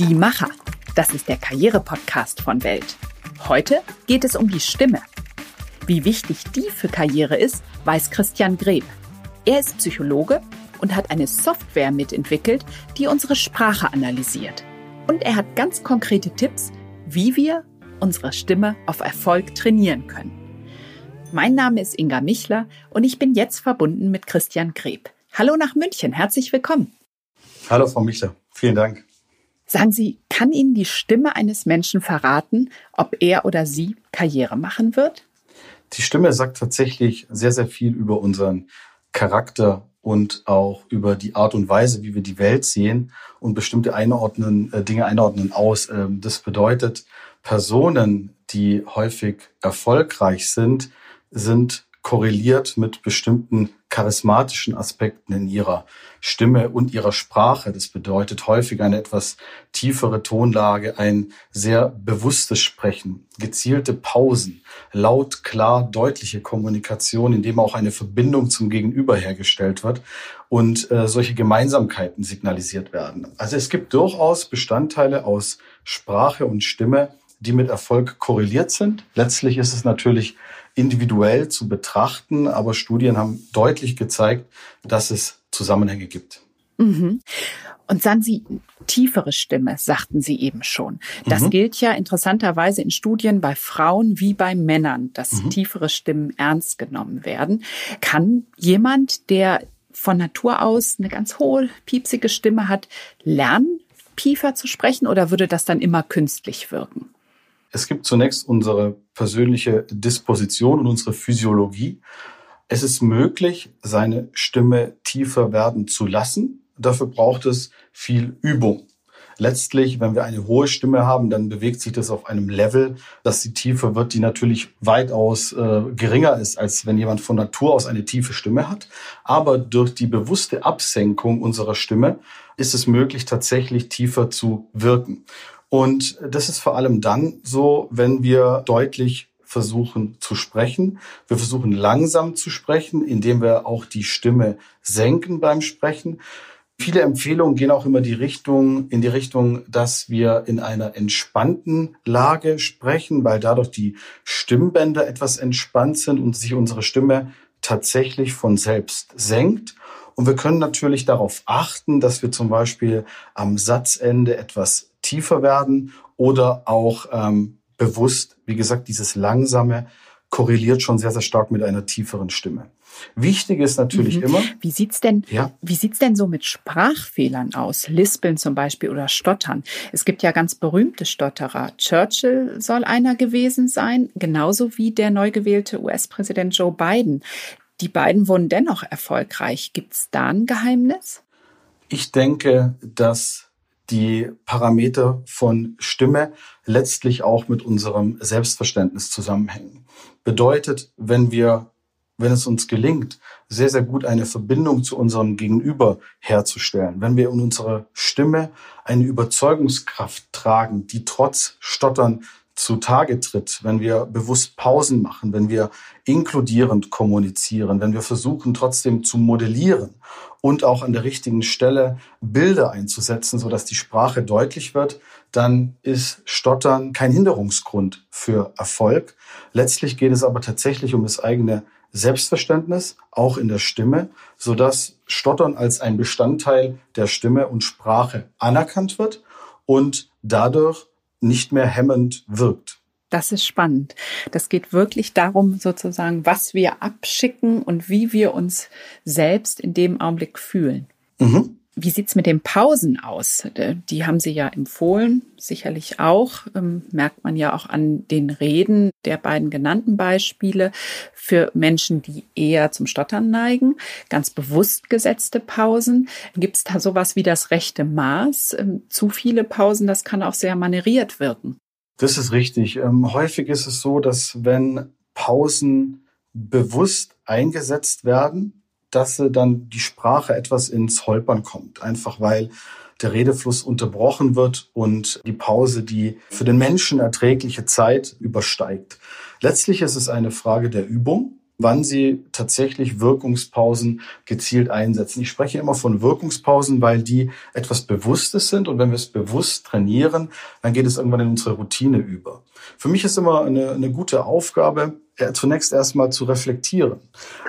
Die Macher. Das ist der Karriere-Podcast von Welt. Heute geht es um die Stimme. Wie wichtig die für Karriere ist, weiß Christian Greb. Er ist Psychologe und hat eine Software mitentwickelt, die unsere Sprache analysiert. Und er hat ganz konkrete Tipps, wie wir unsere Stimme auf Erfolg trainieren können. Mein Name ist Inga Michler und ich bin jetzt verbunden mit Christian Greb. Hallo nach München, herzlich willkommen. Hallo Frau Michler, vielen Dank. Sagen Sie, kann Ihnen die Stimme eines Menschen verraten, ob er oder sie Karriere machen wird? Die Stimme sagt tatsächlich sehr, sehr viel über unseren Charakter und auch über die Art und Weise, wie wir die Welt sehen und bestimmte einordnen, äh, Dinge einordnen aus. Ähm, das bedeutet, Personen, die häufig erfolgreich sind, sind korreliert mit bestimmten charismatischen Aspekten in ihrer Stimme und ihrer Sprache. Das bedeutet häufig eine etwas tiefere Tonlage, ein sehr bewusstes Sprechen, gezielte Pausen, laut, klar, deutliche Kommunikation, in dem auch eine Verbindung zum Gegenüber hergestellt wird und äh, solche Gemeinsamkeiten signalisiert werden. Also es gibt durchaus Bestandteile aus Sprache und Stimme, die mit Erfolg korreliert sind. Letztlich ist es natürlich individuell zu betrachten, aber Studien haben deutlich gezeigt, dass es Zusammenhänge gibt. Mhm. Und sagen Sie, tiefere Stimme, sagten Sie eben schon. Das mhm. gilt ja interessanterweise in Studien bei Frauen wie bei Männern, dass mhm. tiefere Stimmen ernst genommen werden. Kann jemand, der von Natur aus eine ganz hohe, piepsige Stimme hat, lernen, tiefer zu sprechen oder würde das dann immer künstlich wirken? Es gibt zunächst unsere persönliche Disposition und unsere Physiologie. Es ist möglich, seine Stimme tiefer werden zu lassen. Dafür braucht es viel Übung. Letztlich, wenn wir eine hohe Stimme haben, dann bewegt sich das auf einem Level, dass die Tiefe wird, die natürlich weitaus äh, geringer ist, als wenn jemand von Natur aus eine tiefe Stimme hat. Aber durch die bewusste Absenkung unserer Stimme ist es möglich, tatsächlich tiefer zu wirken. Und das ist vor allem dann so, wenn wir deutlich versuchen zu sprechen. Wir versuchen langsam zu sprechen, indem wir auch die Stimme senken beim Sprechen. Viele Empfehlungen gehen auch immer die Richtung, in die Richtung, dass wir in einer entspannten Lage sprechen, weil dadurch die Stimmbänder etwas entspannt sind und sich unsere Stimme tatsächlich von selbst senkt. Und wir können natürlich darauf achten, dass wir zum Beispiel am Satzende etwas tiefer werden oder auch ähm, bewusst, wie gesagt, dieses langsame korreliert schon sehr, sehr stark mit einer tieferen Stimme. Wichtig ist natürlich mhm. immer. Wie sieht's denn, ja? wie sieht's denn so mit Sprachfehlern aus? Lispeln zum Beispiel oder Stottern. Es gibt ja ganz berühmte Stotterer. Churchill soll einer gewesen sein, genauso wie der neu gewählte US-Präsident Joe Biden. Die beiden wurden dennoch erfolgreich. Gibt's da ein Geheimnis? Ich denke, dass die Parameter von Stimme letztlich auch mit unserem Selbstverständnis zusammenhängen. Bedeutet, wenn wir, wenn es uns gelingt, sehr, sehr gut eine Verbindung zu unserem Gegenüber herzustellen, wenn wir in unserer Stimme eine Überzeugungskraft tragen, die trotz Stottern zutage tritt, wenn wir bewusst Pausen machen, wenn wir inkludierend kommunizieren, wenn wir versuchen trotzdem zu modellieren und auch an der richtigen Stelle Bilder einzusetzen, so dass die Sprache deutlich wird, dann ist Stottern kein Hinderungsgrund für Erfolg. Letztlich geht es aber tatsächlich um das eigene Selbstverständnis, auch in der Stimme, so dass Stottern als ein Bestandteil der Stimme und Sprache anerkannt wird und dadurch nicht mehr hemmend wirkt. Das ist spannend. Das geht wirklich darum, sozusagen, was wir abschicken und wie wir uns selbst in dem Augenblick fühlen. Mhm. Wie sieht's mit den Pausen aus? Äh, die haben Sie ja empfohlen, sicherlich auch. Ähm, merkt man ja auch an den Reden der beiden genannten Beispiele für Menschen, die eher zum Stottern neigen. Ganz bewusst gesetzte Pausen. Gibt's da sowas wie das rechte Maß? Ähm, zu viele Pausen, das kann auch sehr manieriert wirken. Das ist richtig. Ähm, häufig ist es so, dass wenn Pausen bewusst eingesetzt werden, dass dann die Sprache etwas ins Holpern kommt. Einfach weil der Redefluss unterbrochen wird und die Pause die für den Menschen erträgliche Zeit übersteigt. Letztlich ist es eine Frage der Übung. Wann sie tatsächlich Wirkungspausen gezielt einsetzen. Ich spreche immer von Wirkungspausen, weil die etwas Bewusstes sind und wenn wir es bewusst trainieren, dann geht es irgendwann in unsere Routine über. Für mich ist immer eine, eine gute Aufgabe, äh, zunächst erstmal zu reflektieren.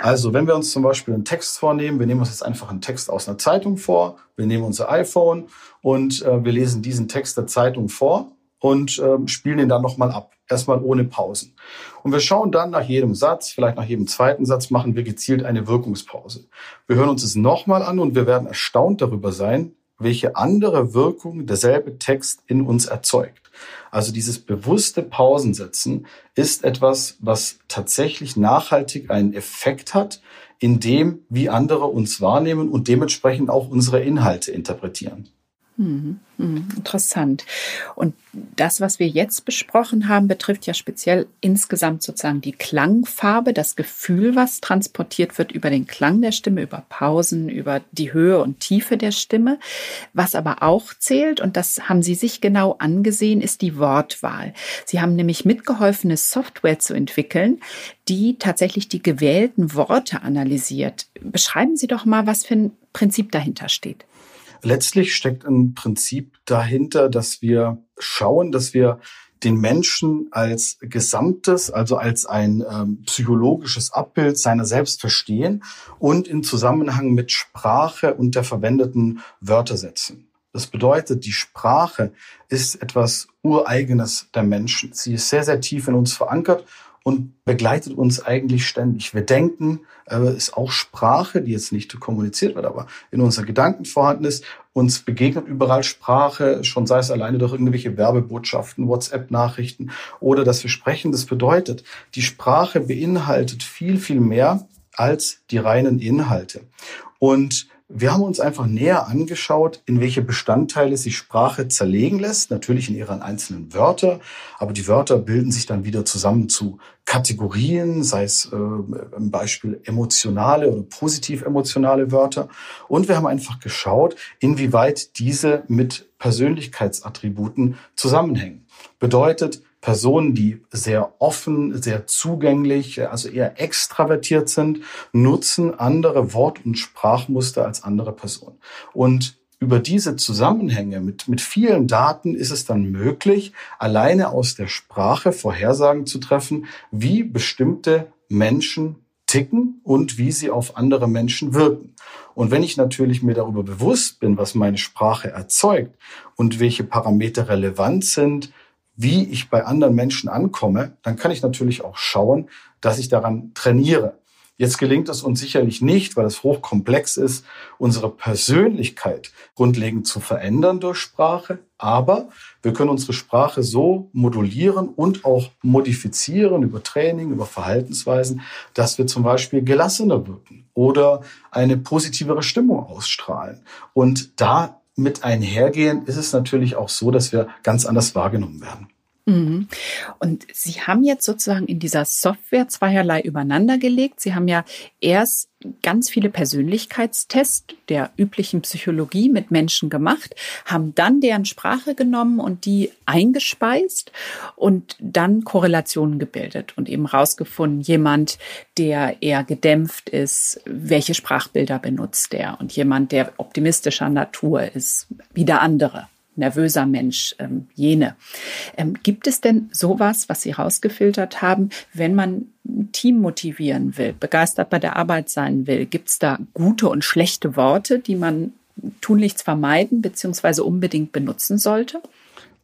Also wenn wir uns zum Beispiel einen Text vornehmen, wir nehmen uns jetzt einfach einen Text aus einer Zeitung vor, wir nehmen unser iPhone und äh, wir lesen diesen Text der Zeitung vor und äh, spielen ihn dann nochmal ab. Erstmal ohne Pausen. Und wir schauen dann nach jedem Satz, vielleicht nach jedem zweiten Satz, machen wir gezielt eine Wirkungspause. Wir hören uns es nochmal an und wir werden erstaunt darüber sein, welche andere Wirkung derselbe Text in uns erzeugt. Also dieses bewusste Pausensetzen ist etwas, was tatsächlich nachhaltig einen Effekt hat, in dem, wie andere uns wahrnehmen und dementsprechend auch unsere Inhalte interpretieren. Mhm, mhm, interessant. Und das, was wir jetzt besprochen haben, betrifft ja speziell insgesamt sozusagen die Klangfarbe, das Gefühl, was transportiert wird über den Klang der Stimme, über Pausen, über die Höhe und Tiefe der Stimme. Was aber auch zählt, und das haben Sie sich genau angesehen, ist die Wortwahl. Sie haben nämlich mitgeholfen, eine Software zu entwickeln, die tatsächlich die gewählten Worte analysiert. Beschreiben Sie doch mal, was für ein Prinzip dahinter steht. Letztlich steckt ein Prinzip dahinter, dass wir schauen, dass wir den Menschen als Gesamtes, also als ein ähm, psychologisches Abbild seiner selbst verstehen und in Zusammenhang mit Sprache und der verwendeten Wörter setzen. Das bedeutet, die Sprache ist etwas Ureigenes der Menschen. Sie ist sehr, sehr tief in uns verankert und begleitet uns eigentlich ständig. Wir denken, äh, ist auch Sprache, die jetzt nicht kommuniziert wird, aber in unseren Gedanken vorhanden ist. Uns begegnet überall Sprache, schon sei es alleine durch irgendwelche Werbebotschaften, WhatsApp-Nachrichten oder dass wir sprechen. Das bedeutet, die Sprache beinhaltet viel, viel mehr als die reinen Inhalte. Und wir haben uns einfach näher angeschaut, in welche Bestandteile sich Sprache zerlegen lässt, natürlich in ihren einzelnen Wörter, aber die Wörter bilden sich dann wieder zusammen zu Kategorien, sei es äh, im Beispiel emotionale oder positiv emotionale Wörter. Und wir haben einfach geschaut, inwieweit diese mit Persönlichkeitsattributen zusammenhängen. Bedeutet, Personen, die sehr offen, sehr zugänglich, also eher extravertiert sind, nutzen andere Wort- und Sprachmuster als andere Personen. Und über diese Zusammenhänge mit, mit vielen Daten ist es dann möglich, alleine aus der Sprache Vorhersagen zu treffen, wie bestimmte Menschen ticken und wie sie auf andere Menschen wirken. Und wenn ich natürlich mir darüber bewusst bin, was meine Sprache erzeugt und welche Parameter relevant sind, wie ich bei anderen Menschen ankomme, dann kann ich natürlich auch schauen, dass ich daran trainiere. Jetzt gelingt es uns sicherlich nicht, weil es hochkomplex ist, unsere Persönlichkeit grundlegend zu verändern durch Sprache. Aber wir können unsere Sprache so modulieren und auch modifizieren über Training, über Verhaltensweisen, dass wir zum Beispiel gelassener wirken oder eine positivere Stimmung ausstrahlen. Und da mit einhergehen ist es natürlich auch so, dass wir ganz anders wahrgenommen werden. Mhm. Und Sie haben jetzt sozusagen in dieser Software zweierlei übereinander gelegt. Sie haben ja erst ganz viele Persönlichkeitstests der üblichen Psychologie mit Menschen gemacht, haben dann deren Sprache genommen und die eingespeist und dann Korrelationen gebildet und eben rausgefunden, jemand, der eher gedämpft ist, welche Sprachbilder benutzt der und jemand, der optimistischer Natur ist, wieder andere nervöser Mensch, ähm, jene. Ähm, gibt es denn sowas, was Sie rausgefiltert haben, wenn man ein Team motivieren will, begeistert bei der Arbeit sein will? Gibt es da gute und schlechte Worte, die man tunlichst vermeiden bzw. unbedingt benutzen sollte?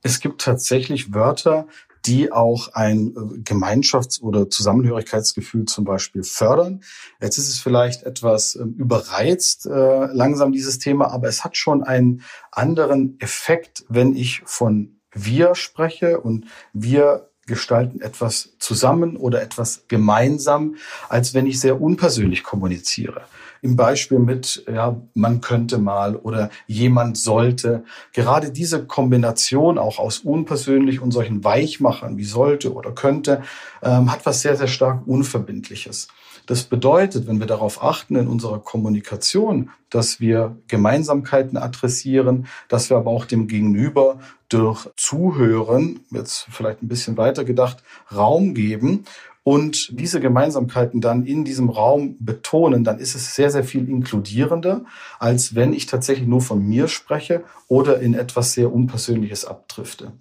Es gibt tatsächlich Wörter, die auch ein äh, Gemeinschafts- oder Zusammenhörigkeitsgefühl zum Beispiel fördern. Jetzt ist es vielleicht etwas ähm, überreizt äh, langsam dieses Thema, aber es hat schon einen anderen Effekt, wenn ich von wir spreche und wir gestalten etwas zusammen oder etwas gemeinsam, als wenn ich sehr unpersönlich kommuniziere im Beispiel mit, ja, man könnte mal oder jemand sollte. Gerade diese Kombination auch aus unpersönlich und solchen Weichmachern wie sollte oder könnte, ähm, hat was sehr, sehr stark Unverbindliches. Das bedeutet, wenn wir darauf achten in unserer Kommunikation, dass wir Gemeinsamkeiten adressieren, dass wir aber auch dem Gegenüber durch Zuhören, jetzt vielleicht ein bisschen weiter gedacht, Raum geben und diese Gemeinsamkeiten dann in diesem Raum betonen, dann ist es sehr, sehr viel inkludierender, als wenn ich tatsächlich nur von mir spreche oder in etwas sehr Unpersönliches abdrifte.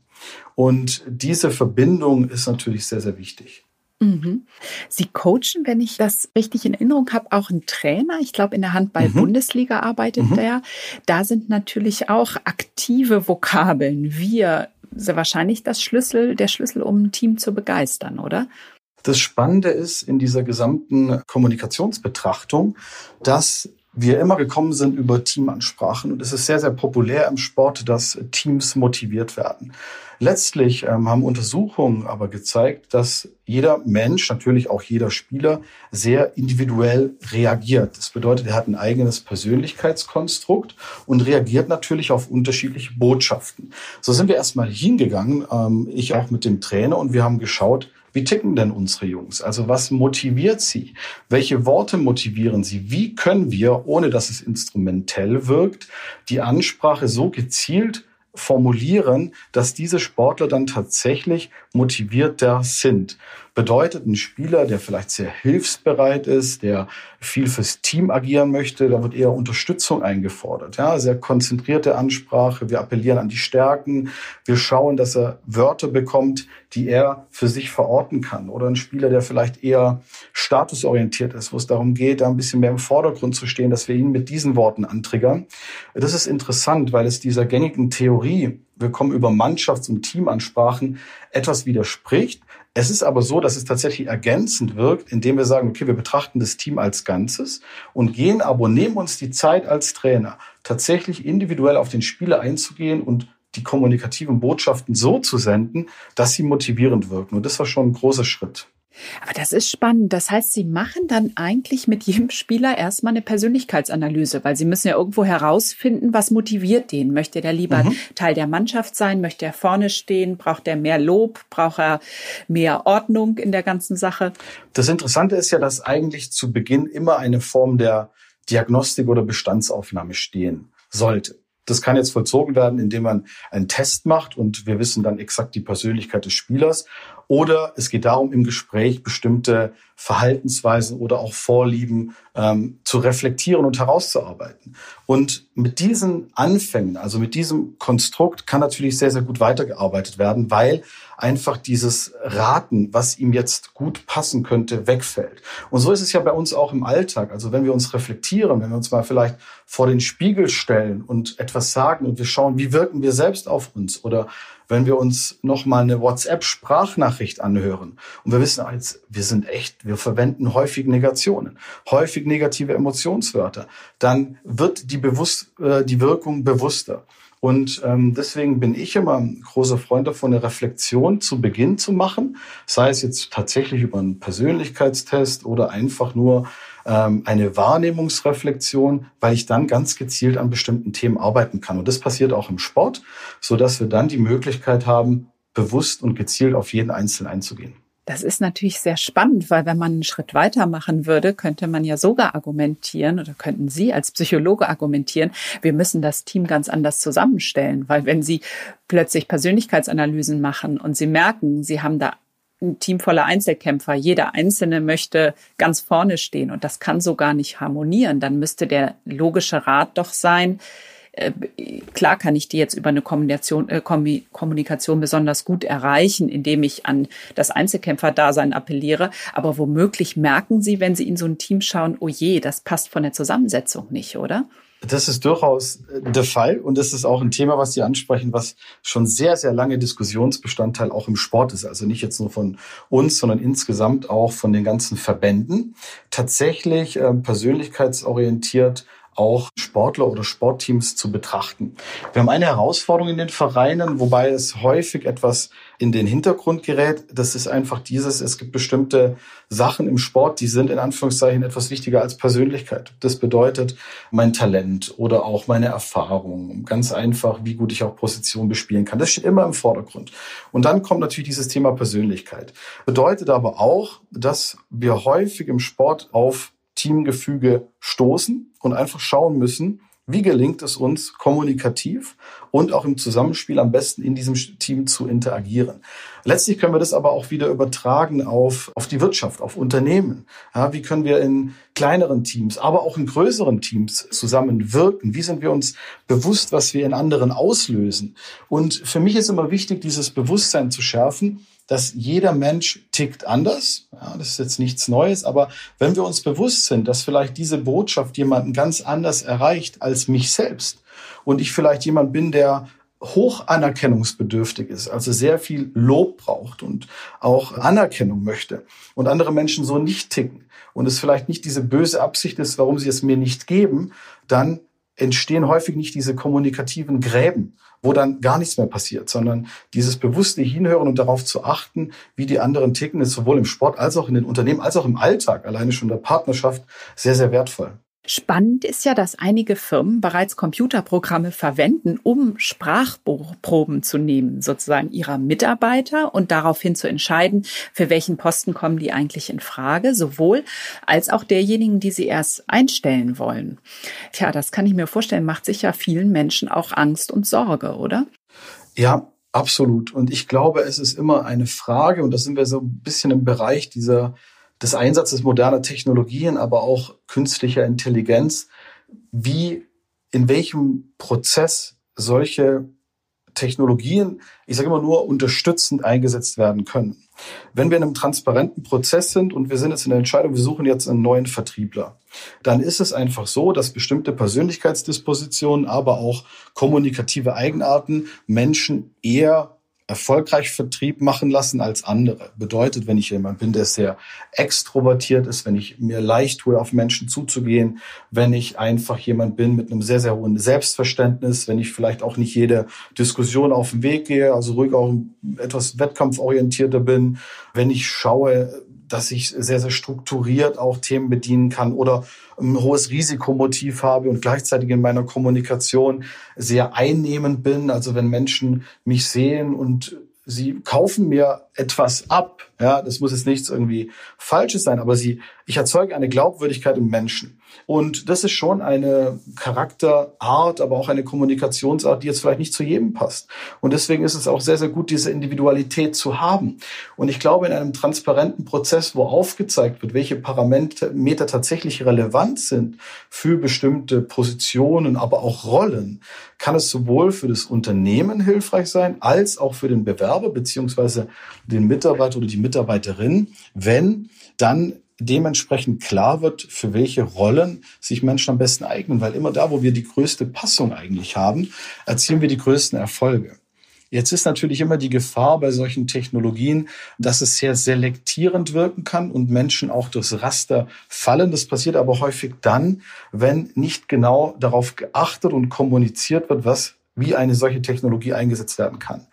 Und diese Verbindung ist natürlich sehr, sehr wichtig. Mhm. Sie coachen, wenn ich das richtig in Erinnerung habe, auch einen Trainer. Ich glaube, in der Handball-Bundesliga mhm. arbeitet mhm. der. Da sind natürlich auch aktive Vokabeln. Wir sehr wahrscheinlich das Schlüssel, der Schlüssel, um ein Team zu begeistern, oder? Das Spannende ist in dieser gesamten Kommunikationsbetrachtung, dass wir immer gekommen sind über Teamansprachen. Und es ist sehr, sehr populär im Sport, dass Teams motiviert werden. Letztlich ähm, haben Untersuchungen aber gezeigt, dass jeder Mensch, natürlich auch jeder Spieler, sehr individuell reagiert. Das bedeutet, er hat ein eigenes Persönlichkeitskonstrukt und reagiert natürlich auf unterschiedliche Botschaften. So sind wir erstmal hingegangen, ähm, ich auch mit dem Trainer, und wir haben geschaut, wie ticken denn unsere Jungs? Also was motiviert sie? Welche Worte motivieren sie? Wie können wir, ohne dass es instrumentell wirkt, die Ansprache so gezielt formulieren, dass diese Sportler dann tatsächlich motivierter sind. Bedeutet ein Spieler, der vielleicht sehr hilfsbereit ist, der viel fürs Team agieren möchte, da wird eher Unterstützung eingefordert. Ja, sehr konzentrierte Ansprache. Wir appellieren an die Stärken. Wir schauen, dass er Wörter bekommt, die er für sich verorten kann. Oder ein Spieler, der vielleicht eher statusorientiert ist, wo es darum geht, da ein bisschen mehr im Vordergrund zu stehen, dass wir ihn mit diesen Worten antriggern. Das ist interessant, weil es dieser gängigen Theorie, wir kommen über Mannschafts- und Teamansprachen, etwas widerspricht. Es ist aber so, dass es tatsächlich ergänzend wirkt, indem wir sagen, okay, wir betrachten das Team als Ganzes und gehen aber, nehmen uns die Zeit als Trainer, tatsächlich individuell auf den Spieler einzugehen und die kommunikativen Botschaften so zu senden, dass sie motivierend wirken. Und das war schon ein großer Schritt. Aber das ist spannend. Das heißt, Sie machen dann eigentlich mit jedem Spieler erstmal eine Persönlichkeitsanalyse, weil Sie müssen ja irgendwo herausfinden, was motiviert den. Möchte der lieber mhm. Teil der Mannschaft sein? Möchte er vorne stehen? Braucht er mehr Lob? Braucht er mehr Ordnung in der ganzen Sache? Das Interessante ist ja, dass eigentlich zu Beginn immer eine Form der Diagnostik oder Bestandsaufnahme stehen sollte. Das kann jetzt vollzogen werden, indem man einen Test macht und wir wissen dann exakt die Persönlichkeit des Spielers. Oder es geht darum, im Gespräch bestimmte Verhaltensweisen oder auch Vorlieben ähm, zu reflektieren und herauszuarbeiten. Und mit diesen Anfängen, also mit diesem Konstrukt, kann natürlich sehr, sehr gut weitergearbeitet werden, weil einfach dieses Raten, was ihm jetzt gut passen könnte, wegfällt. Und so ist es ja bei uns auch im Alltag. Also wenn wir uns reflektieren, wenn wir uns mal vielleicht vor den Spiegel stellen und etwas sagen und wir schauen, wie wirken wir selbst auf uns oder wenn wir uns nochmal eine WhatsApp-Sprachnachricht anhören und wir wissen jetzt, wir sind echt, wir verwenden häufig Negationen, häufig negative Emotionswörter, dann wird die, bewusst, äh, die Wirkung bewusster. Und ähm, deswegen bin ich immer ein großer Freund davon, eine Reflexion zu Beginn zu machen, sei es jetzt tatsächlich über einen Persönlichkeitstest oder einfach nur ähm, eine Wahrnehmungsreflexion, weil ich dann ganz gezielt an bestimmten Themen arbeiten kann. Und das passiert auch im Sport, so dass wir dann die Möglichkeit haben, bewusst und gezielt auf jeden Einzelnen einzugehen. Das ist natürlich sehr spannend, weil wenn man einen Schritt weiter machen würde, könnte man ja sogar argumentieren oder könnten Sie als Psychologe argumentieren, wir müssen das Team ganz anders zusammenstellen, weil wenn Sie plötzlich Persönlichkeitsanalysen machen und Sie merken, Sie haben da ein Team voller Einzelkämpfer. Jeder Einzelne möchte ganz vorne stehen und das kann so gar nicht harmonieren. Dann müsste der logische Rat doch sein, äh, klar kann ich die jetzt über eine Kommunikation, äh, Kommunikation besonders gut erreichen, indem ich an das Einzelkämpfer-Dasein appelliere. Aber womöglich merken Sie, wenn Sie in so ein Team schauen, oh je, das passt von der Zusammensetzung nicht, oder? Das ist durchaus äh, der Fall und das ist auch ein Thema, was Sie ansprechen, was schon sehr, sehr lange Diskussionsbestandteil auch im Sport ist. Also nicht jetzt nur von uns, sondern insgesamt auch von den ganzen Verbänden. Tatsächlich äh, persönlichkeitsorientiert auch Sportler oder Sportteams zu betrachten. Wir haben eine Herausforderung in den Vereinen, wobei es häufig etwas in den Hintergrund gerät. Das ist einfach dieses, es gibt bestimmte Sachen im Sport, die sind in Anführungszeichen etwas wichtiger als Persönlichkeit. Das bedeutet mein Talent oder auch meine Erfahrung. Ganz einfach, wie gut ich auch Position bespielen kann. Das steht immer im Vordergrund. Und dann kommt natürlich dieses Thema Persönlichkeit. Bedeutet aber auch, dass wir häufig im Sport auf Teamgefüge stoßen und einfach schauen müssen, Wie gelingt es uns, kommunikativ und auch im Zusammenspiel am besten in diesem Team zu interagieren? Letztlich können wir das aber auch wieder übertragen auf, auf die Wirtschaft, auf Unternehmen. Ja, wie können wir in kleineren Teams, aber auch in größeren Teams zusammenwirken? Wie sind wir uns bewusst, was wir in anderen auslösen? Und für mich ist immer wichtig, dieses Bewusstsein zu schärfen, dass jeder Mensch tickt anders. Ja, das ist jetzt nichts Neues, aber wenn wir uns bewusst sind, dass vielleicht diese Botschaft jemanden ganz anders erreicht als mich selbst und ich vielleicht jemand bin, der hoch anerkennungsbedürftig ist, also sehr viel Lob braucht und auch Anerkennung möchte und andere Menschen so nicht ticken und es vielleicht nicht diese böse Absicht ist, warum sie es mir nicht geben, dann entstehen häufig nicht diese kommunikativen Gräben, wo dann gar nichts mehr passiert, sondern dieses bewusste Hinhören und darauf zu achten, wie die anderen ticken, ist sowohl im Sport als auch in den Unternehmen, als auch im Alltag, alleine schon der Partnerschaft, sehr, sehr wertvoll. Spannend ist ja, dass einige Firmen bereits Computerprogramme verwenden, um Sprachproben zu nehmen, sozusagen ihrer Mitarbeiter und daraufhin zu entscheiden, für welchen Posten kommen die eigentlich in Frage, sowohl als auch derjenigen, die sie erst einstellen wollen. Tja, das kann ich mir vorstellen, macht sich ja vielen Menschen auch Angst und Sorge, oder? Ja, absolut. Und ich glaube, es ist immer eine Frage, und da sind wir so ein bisschen im Bereich dieser des Einsatzes moderner Technologien, aber auch künstlicher Intelligenz, wie in welchem Prozess solche Technologien, ich sage immer nur, unterstützend eingesetzt werden können. Wenn wir in einem transparenten Prozess sind und wir sind jetzt in der Entscheidung, wir suchen jetzt einen neuen Vertriebler, dann ist es einfach so, dass bestimmte Persönlichkeitsdispositionen, aber auch kommunikative Eigenarten Menschen eher erfolgreich Vertrieb machen lassen als andere. Bedeutet, wenn ich jemand bin, der sehr extrovertiert ist, wenn ich mir leicht tue, auf Menschen zuzugehen, wenn ich einfach jemand bin mit einem sehr, sehr hohen Selbstverständnis, wenn ich vielleicht auch nicht jede Diskussion auf den Weg gehe, also ruhig auch etwas wettkampforientierter bin, wenn ich schaue, dass ich sehr, sehr strukturiert auch Themen bedienen kann oder ein hohes Risikomotiv habe und gleichzeitig in meiner Kommunikation sehr einnehmend bin. Also wenn Menschen mich sehen und sie kaufen mir etwas ab, ja, das muss jetzt nichts irgendwie Falsches sein, aber sie, ich erzeuge eine Glaubwürdigkeit im Menschen. Und das ist schon eine Charakterart, aber auch eine Kommunikationsart, die jetzt vielleicht nicht zu jedem passt. Und deswegen ist es auch sehr, sehr gut, diese Individualität zu haben. Und ich glaube, in einem transparenten Prozess, wo aufgezeigt wird, welche Parameter tatsächlich relevant sind für bestimmte Positionen, aber auch Rollen, kann es sowohl für das Unternehmen hilfreich sein, als auch für den Bewerber beziehungsweise den Mitarbeiter oder die Mitarbeiterin, wenn dann dementsprechend klar wird, für welche Rollen sich Menschen am besten eignen. Weil immer da, wo wir die größte Passung eigentlich haben, erzielen wir die größten Erfolge. Jetzt ist natürlich immer die Gefahr bei solchen Technologien, dass es sehr selektierend wirken kann und Menschen auch durchs Raster fallen. Das passiert aber häufig dann, wenn nicht genau darauf geachtet und kommuniziert wird, was, wie eine solche Technologie eingesetzt werden kann.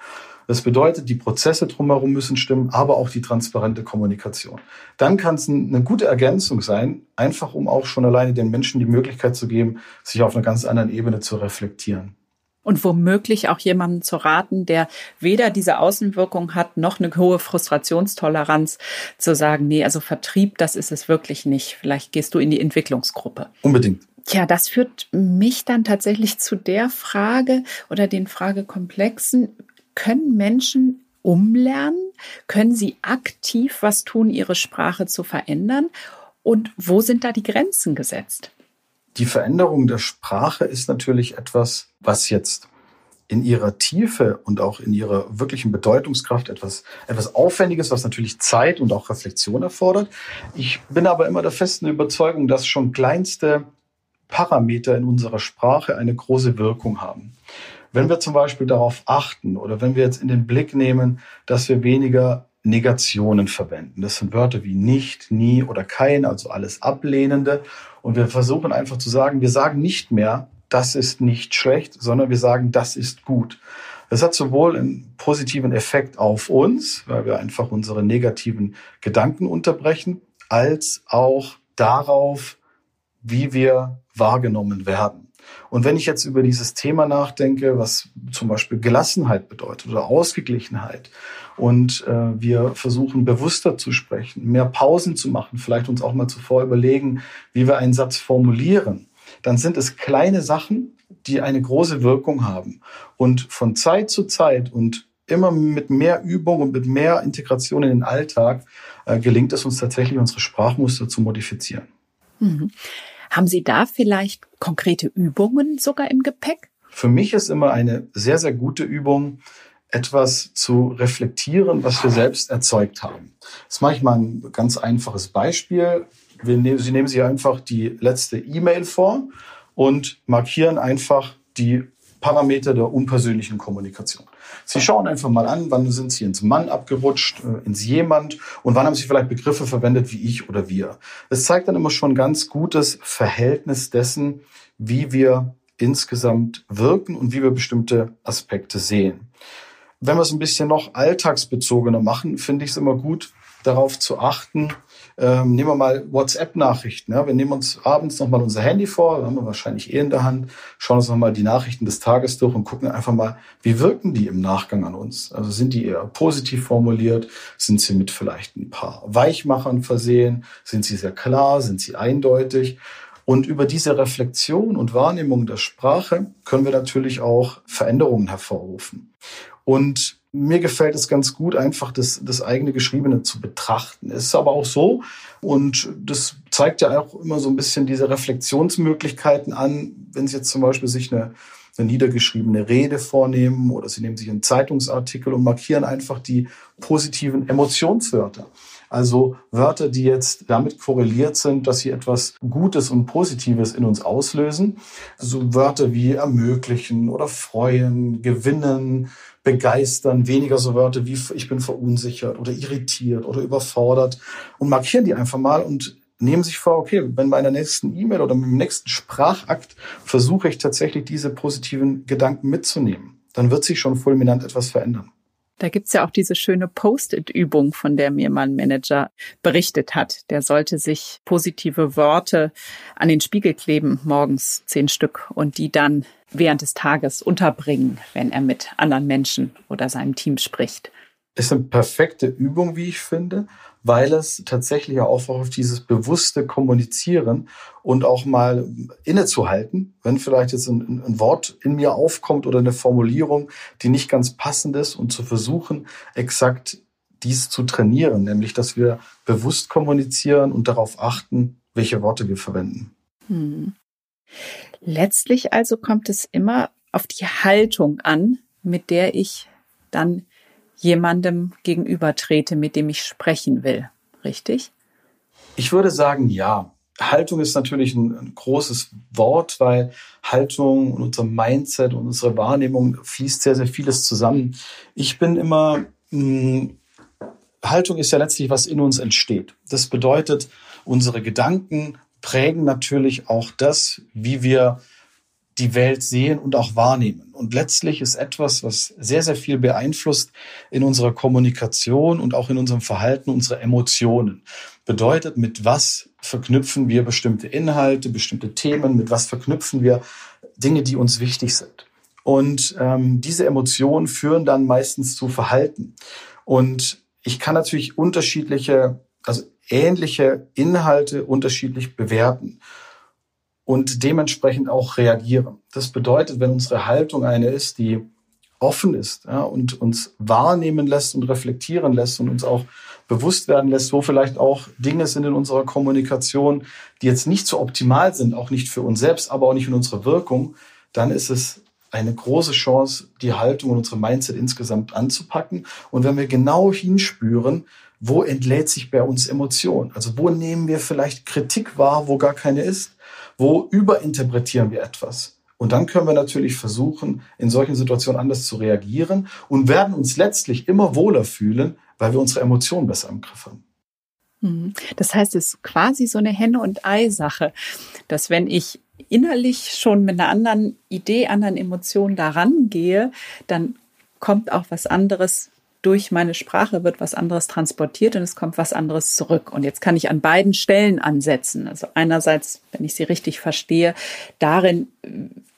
Das bedeutet, die Prozesse drumherum müssen stimmen, aber auch die transparente Kommunikation. Dann kann es eine gute Ergänzung sein, einfach um auch schon alleine den Menschen die Möglichkeit zu geben, sich auf einer ganz anderen Ebene zu reflektieren. Und womöglich auch jemanden zu raten, der weder diese Außenwirkung hat, noch eine hohe Frustrationstoleranz, zu sagen, nee, also Vertrieb, das ist es wirklich nicht. Vielleicht gehst du in die Entwicklungsgruppe. Unbedingt. Tja, das führt mich dann tatsächlich zu der Frage oder den Fragekomplexen, können Menschen umlernen? Können sie aktiv was tun, ihre Sprache zu verändern? Und wo sind da die Grenzen gesetzt? Die Veränderung der Sprache ist natürlich etwas, was jetzt in ihrer Tiefe und auch in ihrer wirklichen Bedeutungskraft etwas, etwas Aufwendiges, was natürlich Zeit und auch Reflexion erfordert. Ich bin aber immer der festen Überzeugung, dass schon kleinste Parameter in unserer Sprache eine große Wirkung haben. Wenn wir zum Beispiel darauf achten oder wenn wir jetzt in den Blick nehmen, dass wir weniger Negationen verwenden. Das sind Wörter wie nicht, nie oder kein, also alles Ablehnende. Und wir versuchen einfach zu sagen, wir sagen nicht mehr, das ist nicht schlecht, sondern wir sagen, das ist gut. Das hat sowohl einen positiven Effekt auf uns, weil wir einfach unsere negativen Gedanken unterbrechen, als auch darauf, wie wir wahrgenommen werden. Und wenn ich jetzt über dieses Thema nachdenke, was zum Beispiel Gelassenheit bedeutet oder Ausgeglichenheit, und äh, wir versuchen bewusster zu sprechen, mehr Pausen zu machen, vielleicht uns auch mal zuvor überlegen, wie wir einen Satz formulieren, dann sind es kleine Sachen, die eine große Wirkung haben. Und von Zeit zu Zeit und immer mit mehr Übung und mit mehr Integration in den Alltag äh, gelingt es uns tatsächlich, unsere Sprachmuster zu modifizieren. Mhm. Haben Sie da vielleicht konkrete Übungen sogar im Gepäck? Für mich ist immer eine sehr, sehr gute Übung, etwas zu reflektieren, was wir selbst erzeugt haben. Das mache ich mal ein ganz einfaches Beispiel. Nehmen, Sie nehmen sich einfach die letzte E-Mail vor und markieren einfach die Parameter der unpersönlichen Kommunikation. Sie schauen einfach mal an, wann sind Sie ins Mann abgerutscht, äh, ins Jemand und wann haben Sie vielleicht Begriffe verwendet wie ich oder wir. Das zeigt dann immer schon ganz gutes Verhältnis dessen, wie wir insgesamt wirken und wie wir bestimmte Aspekte sehen. Wenn wir es ein bisschen noch alltagsbezogener machen, finde ich es immer gut, darauf zu achten, ähm, nehmen wir mal WhatsApp-Nachrichten. Ja? Wir nehmen uns abends nochmal unser Handy vor, haben wir wahrscheinlich eh in der Hand, schauen uns nochmal die Nachrichten des Tages durch und gucken einfach mal, wie wirken die im Nachgang an uns? Also sind die eher positiv formuliert? Sind sie mit vielleicht ein paar Weichmachern versehen? Sind sie sehr klar? Sind sie eindeutig? Und über diese Reflexion und Wahrnehmung der Sprache können wir natürlich auch Veränderungen hervorrufen. Und mir gefällt es ganz gut, einfach das, das eigene Geschriebene zu betrachten. Es ist aber auch so, und das zeigt ja auch immer so ein bisschen diese Reflexionsmöglichkeiten an, wenn Sie jetzt zum Beispiel sich eine, eine niedergeschriebene Rede vornehmen oder Sie nehmen sich einen Zeitungsartikel und markieren einfach die positiven Emotionswörter. Also Wörter, die jetzt damit korreliert sind, dass sie etwas Gutes und Positives in uns auslösen. So Wörter wie ermöglichen oder freuen, gewinnen, begeistern, weniger so Wörter wie ich bin verunsichert oder irritiert oder überfordert und markieren die einfach mal und nehmen sich vor, okay, wenn bei einer nächsten E-Mail oder im nächsten Sprachakt versuche ich tatsächlich diese positiven Gedanken mitzunehmen, dann wird sich schon fulminant etwas verändern. Da gibt's ja auch diese schöne Post-it-Übung, von der mir mein Manager berichtet hat. Der sollte sich positive Worte an den Spiegel kleben, morgens zehn Stück, und die dann während des Tages unterbringen, wenn er mit anderen Menschen oder seinem Team spricht. Ist eine perfekte Übung, wie ich finde, weil es tatsächlich auch auf dieses bewusste Kommunizieren und auch mal innezuhalten, wenn vielleicht jetzt ein, ein, Wort in mir aufkommt oder eine Formulierung, die nicht ganz passend ist und zu versuchen, exakt dies zu trainieren, nämlich dass wir bewusst kommunizieren und darauf achten, welche Worte wir verwenden. Hm. Letztlich also kommt es immer auf die Haltung an, mit der ich dann jemandem gegenüber trete, mit dem ich sprechen will. Richtig? Ich würde sagen, ja. Haltung ist natürlich ein, ein, großes Wort, weil Haltung und unser Mindset und unsere Wahrnehmung fließt sehr, sehr vieles zusammen. Ich bin immer, mh, hm, Haltung ist ja letztlich, was in uns entsteht. Das bedeutet, unsere Gedanken, prägen natürlich auch das, wie wir die Welt sehen und auch wahrnehmen. Und letztlich ist etwas, was sehr, sehr viel beeinflusst in unserer Kommunikation und auch in unserem Verhalten unsere Emotionen. Bedeutet, mit was verknüpfen wir bestimmte Inhalte, bestimmte Themen, mit was verknüpfen wir Dinge, die uns wichtig sind. Und ähm, diese Emotionen führen dann meistens zu Verhalten. Und ich kann natürlich unterschiedliche, also ähnliche Inhalte unterschiedlich bewerten und dementsprechend auch reagieren. Das bedeutet, wenn unsere Haltung eine ist, die offen ist ja, und uns wahrnehmen lässt und reflektieren lässt und uns auch bewusst werden lässt, wo vielleicht auch Dinge sind in unserer Kommunikation, die jetzt nicht so optimal sind, auch nicht für uns selbst, aber auch nicht in unserer Wirkung, dann ist es eine große Chance, die Haltung und unsere Mindset insgesamt anzupacken. Und wenn wir genau hinspüren, wo entlädt sich bei uns Emotion? Also wo nehmen wir vielleicht Kritik wahr, wo gar keine ist? Wo überinterpretieren wir etwas? Und dann können wir natürlich versuchen, in solchen Situationen anders zu reagieren und werden uns letztlich immer wohler fühlen, weil wir unsere Emotionen besser im Griff haben. Mhm. Das heißt, es ist quasi so eine Henne- und Ei-Sache, dass wenn ich innerlich schon mit einer anderen Idee, anderen Emotionen daran gehe, dann kommt auch was anderes durch meine Sprache wird was anderes transportiert und es kommt was anderes zurück. Und jetzt kann ich an beiden Stellen ansetzen. Also einerseits, wenn ich sie richtig verstehe, darin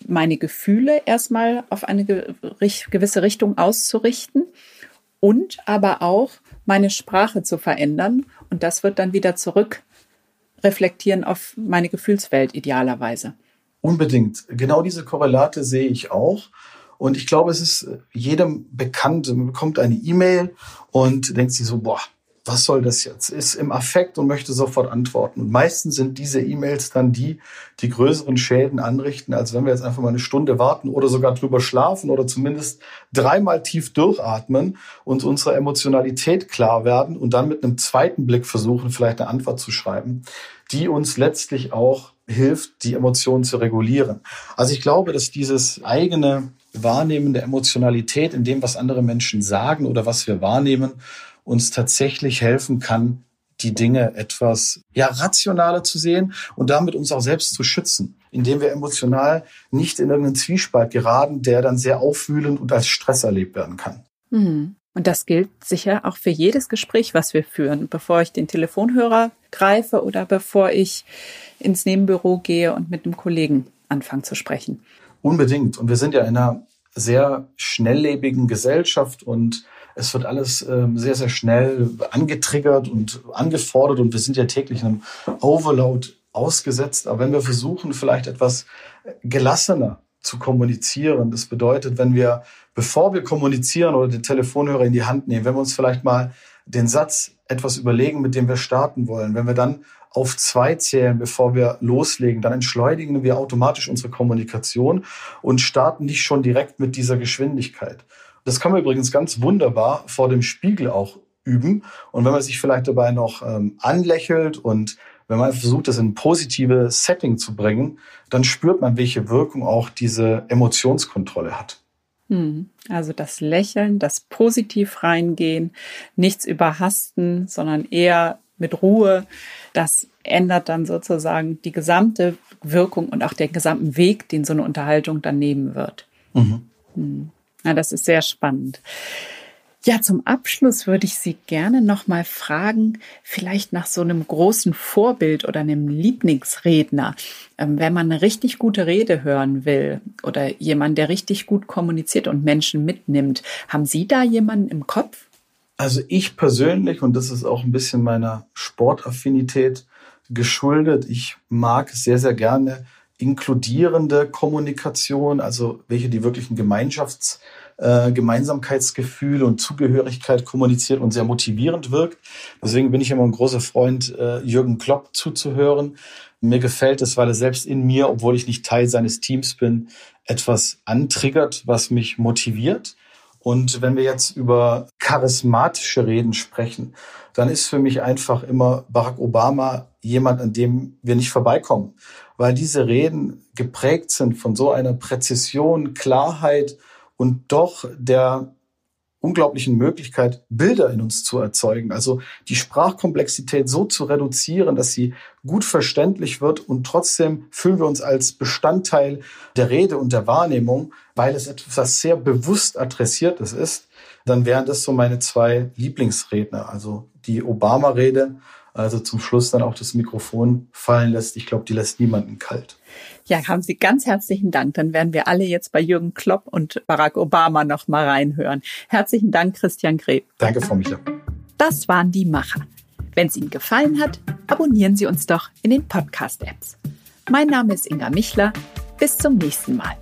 meine Gefühle erstmal auf eine gewisse Richtung auszurichten und aber auch meine Sprache zu verändern. Und das wird dann wieder zurück reflektieren auf meine Gefühlswelt idealerweise. Unbedingt. Genau diese Korrelate sehe ich auch. Und ich glaube, es ist jedem bekannt. Man bekommt eine E-Mail und denkt sich so, boah, was soll das jetzt? Ist im Affekt und möchte sofort antworten. Und meistens sind diese E-Mails dann die, die größeren Schäden anrichten, als wenn wir jetzt einfach mal eine Stunde warten oder sogar drüber schlafen oder zumindest dreimal tief durchatmen und unsere Emotionalität klar werden und dann mit einem zweiten Blick versuchen, vielleicht eine Antwort zu schreiben, die uns letztlich auch hilft, die Emotionen zu regulieren. Also ich glaube, dass dieses eigene Wahrnehmen der Emotionalität in dem, was andere Menschen sagen oder was wir wahrnehmen, uns tatsächlich helfen kann, die Dinge etwas ja rationaler zu sehen und damit uns auch selbst zu schützen, indem wir emotional nicht in irgendeinen Zwiespalt geraten, der dann sehr aufwühlend und als Stress erlebt werden kann. Mhm. Und das gilt sicher auch für jedes Gespräch, was wir führen, bevor ich den Telefonhörer greife oder bevor ich ins Nebenbüro gehe und mit einem Kollegen anfange zu sprechen. Unbedingt. Und wir sind ja in einer sehr schnelllebigen Gesellschaft und es wird alles ähm, sehr, sehr schnell angetriggert und angefordert und wir sind ja täglich einem Overload ausgesetzt. Aber wenn wir versuchen, vielleicht etwas gelassener zu kommunizieren, das bedeutet, wenn wir, bevor wir kommunizieren oder den Telefonhörer in die Hand nehmen, wenn wir uns vielleicht mal den Satz etwas überlegen, mit dem wir starten wollen, wenn wir dann auf zwei zählen, bevor wir loslegen, dann entschleunigen wir automatisch unsere Kommunikation und starten nicht schon direkt mit dieser Geschwindigkeit. Das kann man übrigens ganz wunderbar vor dem Spiegel auch üben. Und wenn man sich vielleicht dabei noch ähm, anlächelt und wenn man versucht, das in ein positives Setting zu bringen, dann spürt man, welche Wirkung auch diese Emotionskontrolle hat. Hm. Also das Lächeln, das positiv reingehen, nichts überhasten, sondern eher mit Ruhe. Das ändert dann sozusagen die gesamte Wirkung und auch den gesamten Weg, den so eine Unterhaltung dann nehmen wird. Mhm. Hm. Ja, das ist sehr spannend. Ja, zum Abschluss würde ich Sie gerne noch mal fragen, vielleicht nach so einem großen Vorbild oder einem Lieblingsredner, ähm, wenn man eine richtig gute Rede hören will oder jemand, der richtig gut kommuniziert und Menschen mitnimmt. Haben Sie da jemanden im Kopf? Also ich persönlich, und das ist auch ein bisschen meiner Sportaffinität geschuldet, ich mag sehr, sehr gerne inkludierende Kommunikation, also welche die wirklichen Gemeinschafts- äh, Gemeinsamkeitsgefühl und Zugehörigkeit kommuniziert und sehr motivierend wirkt. Deswegen bin ich immer ein großer Freund, äh, Jürgen Klopp zuzuhören. Mir gefällt es, weil er selbst in mir, obwohl ich nicht Teil seines Teams bin, etwas antriggert, was mich motiviert. Und wenn wir jetzt über charismatische Reden sprechen, dann ist für mich einfach immer Barack Obama jemand, an dem wir nicht vorbeikommen weil diese Reden geprägt sind von so einer Präzision, Klarheit und doch der unglaublichen Möglichkeit, Bilder in uns zu erzeugen. Also die Sprachkomplexität so zu reduzieren, dass sie gut verständlich wird und trotzdem fühlen wir uns als Bestandteil der Rede und der Wahrnehmung, weil es etwas sehr bewusst adressiertes ist. Dann wären das so meine zwei Lieblingsredner. Also die Obama-Rede also zum Schluss dann auch das Mikrofon fallen lässt. Ich glaube, die lässt niemanden kalt. Ja, haben Sie ganz herzlichen Dank. Dann werden wir alle jetzt bei Jürgen Klopp und Barack Obama noch mal reinhören. Herzlichen Dank, Christian Greb. Danke, Frau Michler. Das waren die Macher. Wenn es Ihnen gefallen hat, abonnieren Sie uns doch in den Podcast-Apps. Mein Name ist Inga Michler. Bis zum nächsten Mal.